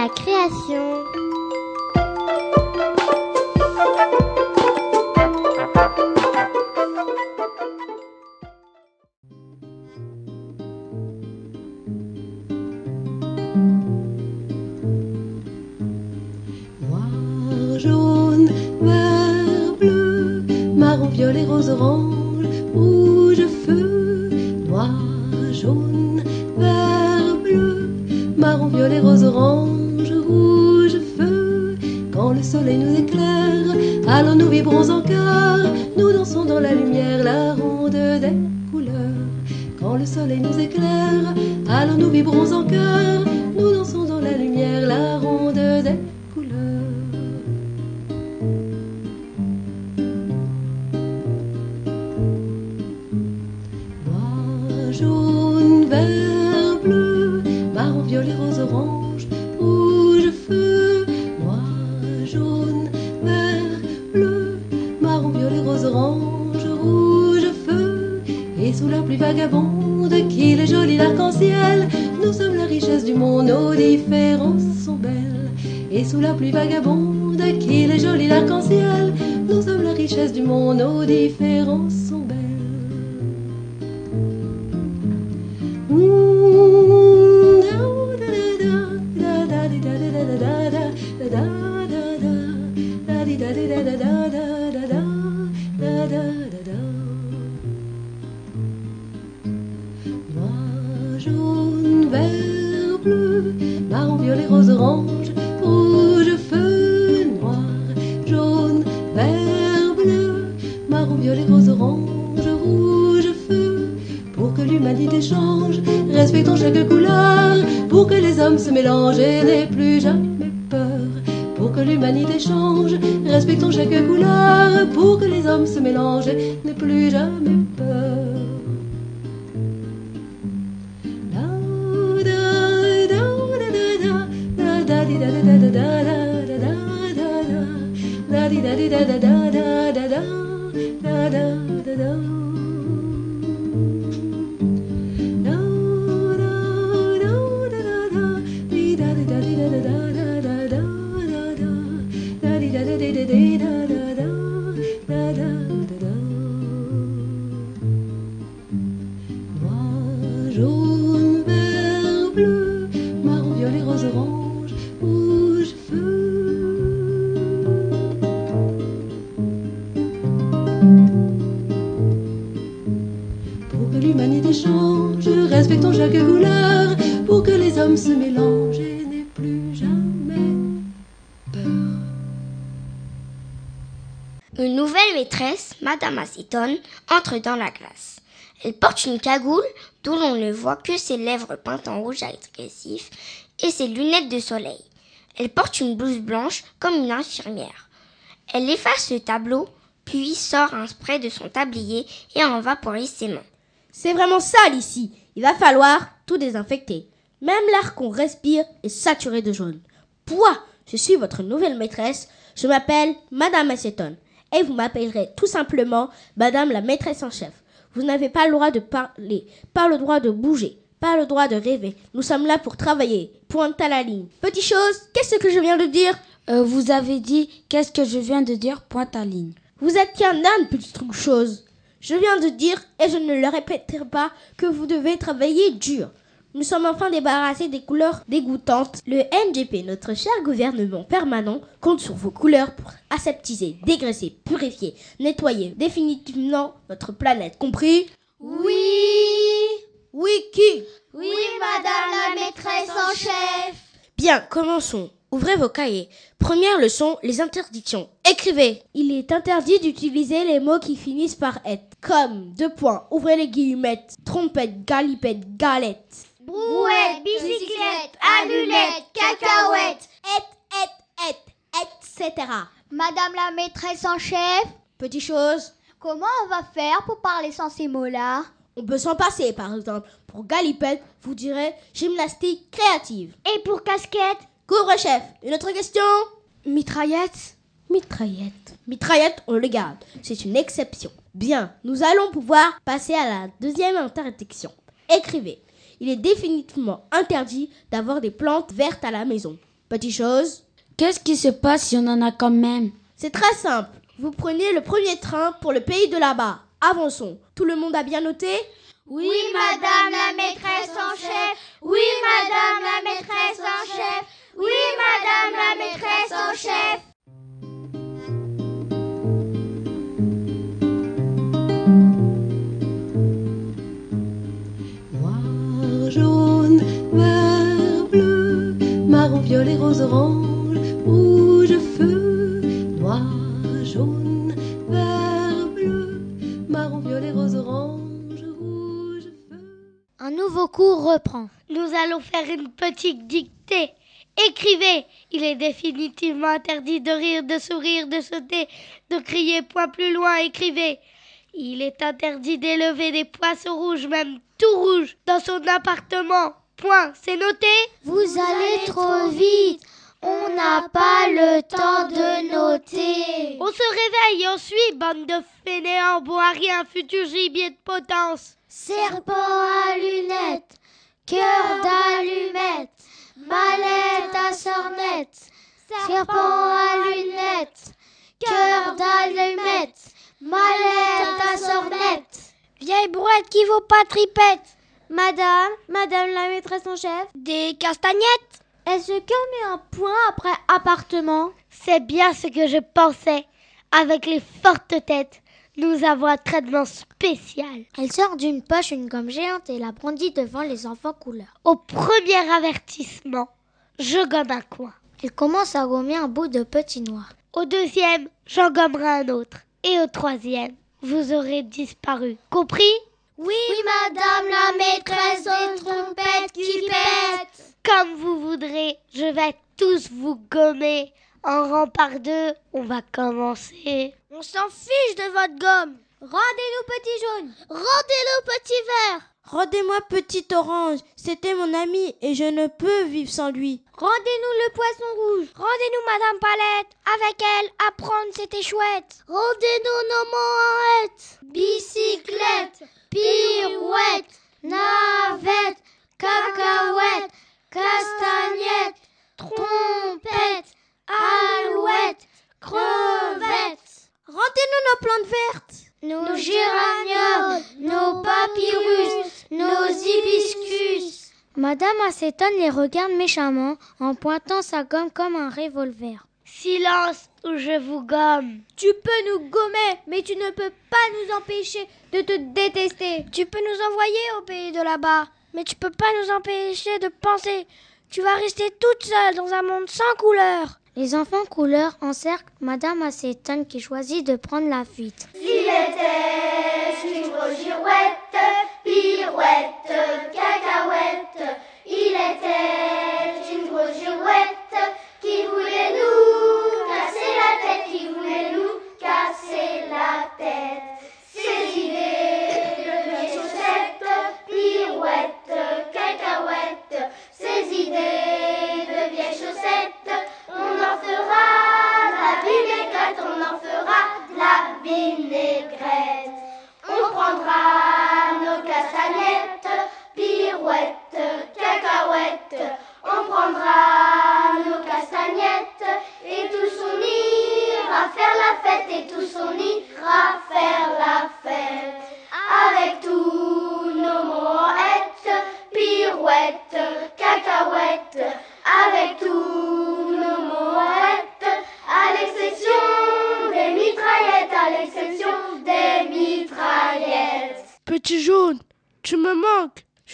La création. Noir, jaune, bleu, marron, violet, rose, orange, rouge, feu. Noir, jaune, vibrons en cœur, nous dansons dans la lumière, la ronde des couleurs. Quand le soleil nous éclaire, alors nous vibrons en pluie vagabonde, qu'il est joli l'arc-en-ciel, nous sommes la richesse du monde, nos différences sont belles. Noir, jaune, vert, bleu, marron, violet, rose, orange, respectons chaque couleur, pour que les hommes se mélangent et n'aient plus jamais peur. Pour que l'humanité change, respectons chaque couleur, pour que les hommes se mélangent et n'aient plus jamais Une nouvelle maîtresse, Madame Acetone, entre dans la classe. Elle porte une cagoule d'où l'on ne voit que ses lèvres peintes en rouge agressif et ses lunettes de soleil. Elle porte une blouse blanche comme une infirmière. Elle efface le tableau, puis sort un spray de son tablier et en vaporise ses mains. C'est vraiment sale ici. Il va falloir tout désinfecter. Même l'air qu'on respire est saturé de jaune. Pouah, je suis votre nouvelle maîtresse. Je m'appelle Madame Acetone. Et vous m'appellerez tout simplement Madame la maîtresse en chef. Vous n'avez pas le droit de parler, pas le droit de bouger, pas le droit de rêver. Nous sommes là pour travailler. Pointe à la ligne. Petite chose, qu'est-ce que je viens de dire? Euh, vous avez dit qu'est-ce que je viens de dire? Pointe à ligne. Vous êtes qu'un âne, petite truc chose. Je viens de dire, et je ne le répéterai pas, que vous devez travailler dur. Nous sommes enfin débarrassés des couleurs dégoûtantes. Le NGP, notre cher gouvernement permanent, compte sur vos couleurs pour aseptiser, dégraisser, purifier, nettoyer définitivement notre planète. Compris? Oui Oui, qui? Oui, madame la maîtresse en chef Bien, commençons. Ouvrez vos cahiers. Première leçon, les interdictions. Écrivez. Il est interdit d'utiliser les mots qui finissent par être. Comme, deux points, ouvrez les guillemets, trompette, galipette, galette. Brouette, bicyclette, allulette, cacahuète, et, et, et, etc. Madame la maîtresse en chef, Petite chose, comment on va faire pour parler sans ces mots-là? On peut s'en passer par exemple. Pour galipette, vous direz gymnastique créative. Et pour casquette? Couvre-chef, une autre question? Mitraillette Mitraillette. Mitraillette, on le garde. C'est une exception. Bien, nous allons pouvoir passer à la deuxième interdiction. Écrivez. Il est définitivement interdit d'avoir des plantes vertes à la maison. Petite chose, Qu'est-ce qui se passe si on en a quand même? C'est très simple. Vous prenez le premier train pour le pays de là-bas. Avançons. Tout le monde a bien noté? Oui, madame la maîtresse en chef Oui, madame la maîtresse en chef Oui, madame la maîtresse en chef orange, rouge, feu. Noir, jaune, vert, bleu, marron, violet, rose, orange, rouge, feu. Un nouveau cours reprend. Nous allons faire une petite dictée. Écrivez. Il est définitivement interdit de rire, de sourire, de sauter, de crier point plus loin. Écrivez. Il est interdit d'élever des poissons rouges, même tout rouges, dans son appartement. Point. C'est noté Vous allez trop vite On n'a pas le temps de noter On se réveille on suit, bande de fainéants, bon à rien, futur gibier de potence. Serpent à lunettes, cœur d'allumette, mallette à sornette, serpent à lunettes, cœur d'allumette, mallette à sornette. Vieille brouette qui vaut pas tripette. Madame, madame la maîtresse en chef, Des castagnettes est-ce qu'elle met un point après appartement? C'est bien ce que je pensais. Avec les fortes têtes, nous avons un traitement spécial. Elle sort d'une poche une gomme géante et la brandit devant les enfants couleurs. Au premier avertissement, je gomme un coin. Elle commence à gommer un bout de petit noir. Au deuxième, j'en gommerai un autre. Et au troisième, vous aurez disparu. Compris? Oui, madame la maîtresse des trompettes qui pète. Comme vous voudrez, je vais tous vous gommer. En rang par deux, on va commencer. On s'en fiche de votre gomme. Rendez-nous petit jaune. Rendez-le petit vert. Rendez-moi petit orange. C'était mon ami et je ne peux vivre sans lui. Rendez-nous le poisson rouge. Rendez-nous Madame Palette. Avec elle, apprendre c'était chouette. Rendez-nous nos moettes. Bicyclette, pirouette, navette, cacahuète, castagnette, trompette, alouette, crevette. Rendez-nous nos plantes vertes. Nos géraniums, nos papyrus, nos hibiscus. Madame Acétone les regarde méchamment en pointant sa gomme comme un revolver. Silence ou je vous gomme. Tu peux nous gommer, mais tu ne peux pas nous empêcher de te détester. Tu peux nous envoyer au pays de là-bas, mais tu peux pas nous empêcher de penser. Tu vas rester toute seule dans un monde sans couleur. Les enfants couleurs encerclent Madame Acétone qui choisit de prendre la fuite. Il était une grosse girouette, pirouette, cacahuète. Il était une grosse girouette qui voulait nous casser la tête, qui voulait nous casser la tête. Ses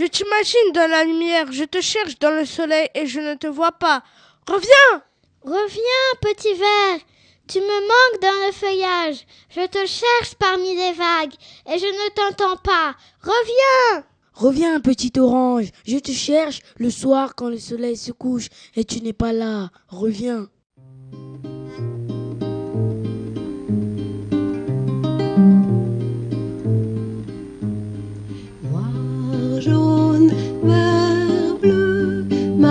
Je t'imagine dans la lumière, je te cherche dans le soleil et je ne te vois pas. Reviens Reviens, petit vert. Tu me manques dans le feuillage. Je te cherche parmi les vagues et je ne t'entends pas. Reviens Reviens, petit orange. Je te cherche le soir quand le soleil se couche et tu n'es pas là. Reviens.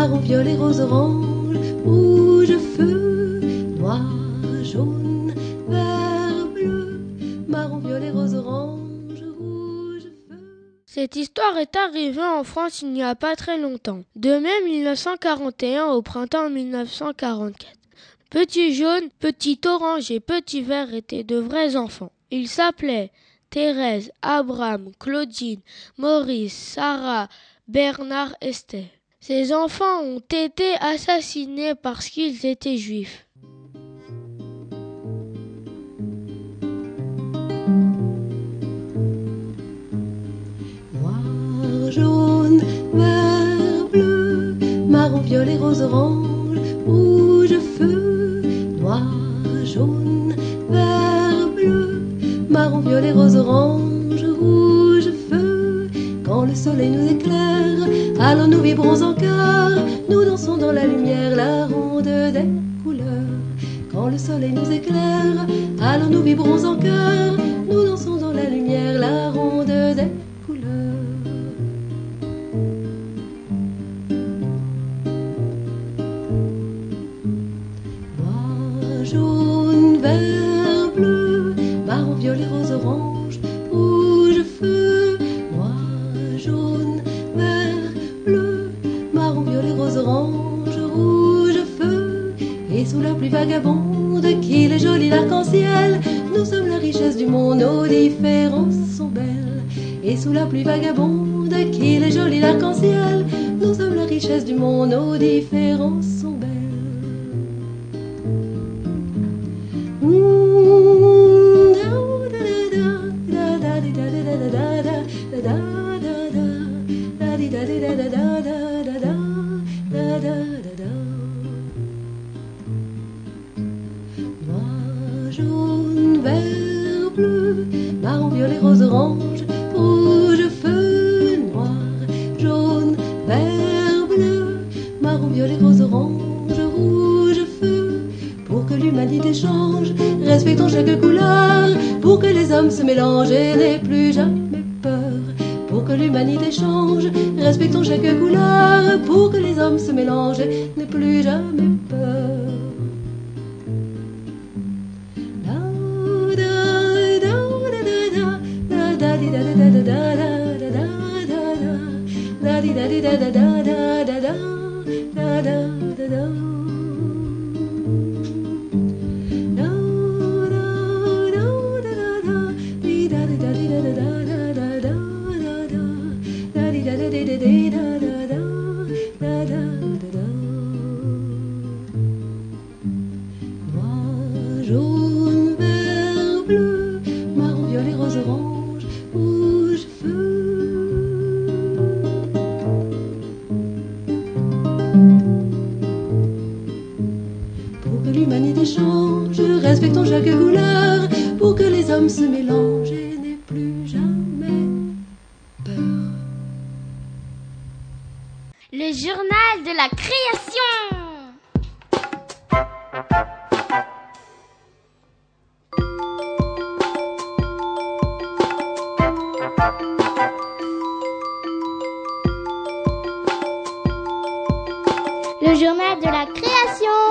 Marron, violet, rose, orange, rouge, feu. Noir, jaune, vert, bleu, marron, violet, rose, orange, rouge, feu. Cette histoire est arrivée en France il n'y a pas très longtemps, de mai 1941 au printemps 1944. Petit jaune, petit orange et petit vert étaient de vrais enfants. Ils s'appelaient Thérèse, Abraham, Claudine, Maurice, Sarah, Bernard, Esther. Ces enfants ont été assassinés parce qu'ils étaient juifs. Noir, jaune, vert, bleu, marron, violet, rose, orange, rouge, feu. Noir, jaune, vert, bleu, marron, violet, rose, orange, rouge, feu. Quand le soleil nous éclaire, alors nous vibrons en chœur, nous dansons dans la lumière la ronde des couleurs. Quand le soleil nous éclaire, alors nous vibrons en Et sous la pluie vagabonde, qu'il est joli l'arc-en-ciel, nous sommes la richesse du monde, nos différences sont belles. Et sous la pluie vagabonde, qu'il est joli l'arc-en-ciel, nous sommes la richesse du monde, nos différences sont belles. Pour que les hommes se mélangent et n'aient plus jamais peur. Pour que l'humanité change, respectons chaque couleur, pour que les hommes se mélangent et n'aient plus jamais peur. Respectons chaque couleur, pour que les hommes se mélangent et n'aient plus jamais peur. Le journal de la création. Le journal de la création.